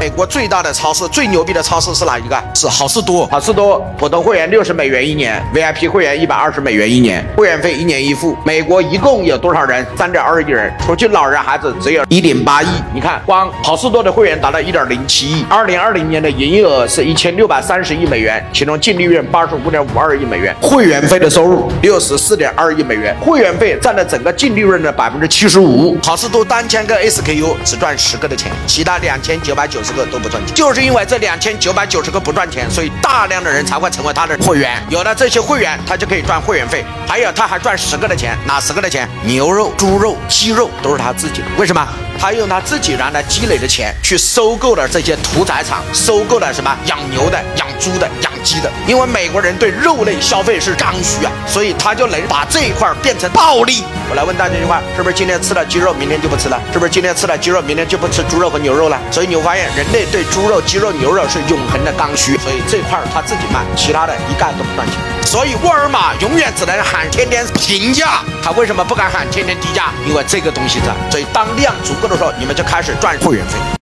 美国最大的超市、最牛逼的超市是哪一个？是好事多。好事多，普通会员六十美元一年，VIP 会员一百二十美元一年，会员费一年一付。美国一共有多少人？三点二亿人，除去老人孩子，只有一点八亿。你看，光好事多的会员达到一点零七亿。二零二零年的营业额是一千六百三十亿美元，其中净利润八十五点五二亿美元，会员费的收入六十四点二亿美元，会员费占了整个净利润的百分之七十五。好事多单千个 SKU 只赚十个的钱，其他两千九百九十个都不赚钱。就是因为这两千九百九十个不赚钱，所以大量的人才会成为他的会员。有了这些会员，他就可以赚会员费，还有他还赚十个的钱，哪十个的钱？牛肉、猪肉、鸡肉都是他自己的。为什么？他用他自己原来积累的钱去收购了这些屠宰场，收购了什么养牛的、猪的、养鸡的。因为美国人对肉类消费是刚需啊，所以他就能把这一块变成暴利。我来问大家一句话：是不是今天吃了鸡肉，明天就不吃了？是不是今天吃了鸡肉，明天就不吃猪肉和牛肉了？所以你会发现，人类对猪肉、鸡肉、牛肉是永恒的刚需，所以这块他自己卖，其他的一概都不赚钱。所以沃尔玛永远只能喊天天平价，他为什么不敢喊天天低价？因为这个东西在。所以当量足够的时候，你们就开始赚会员费。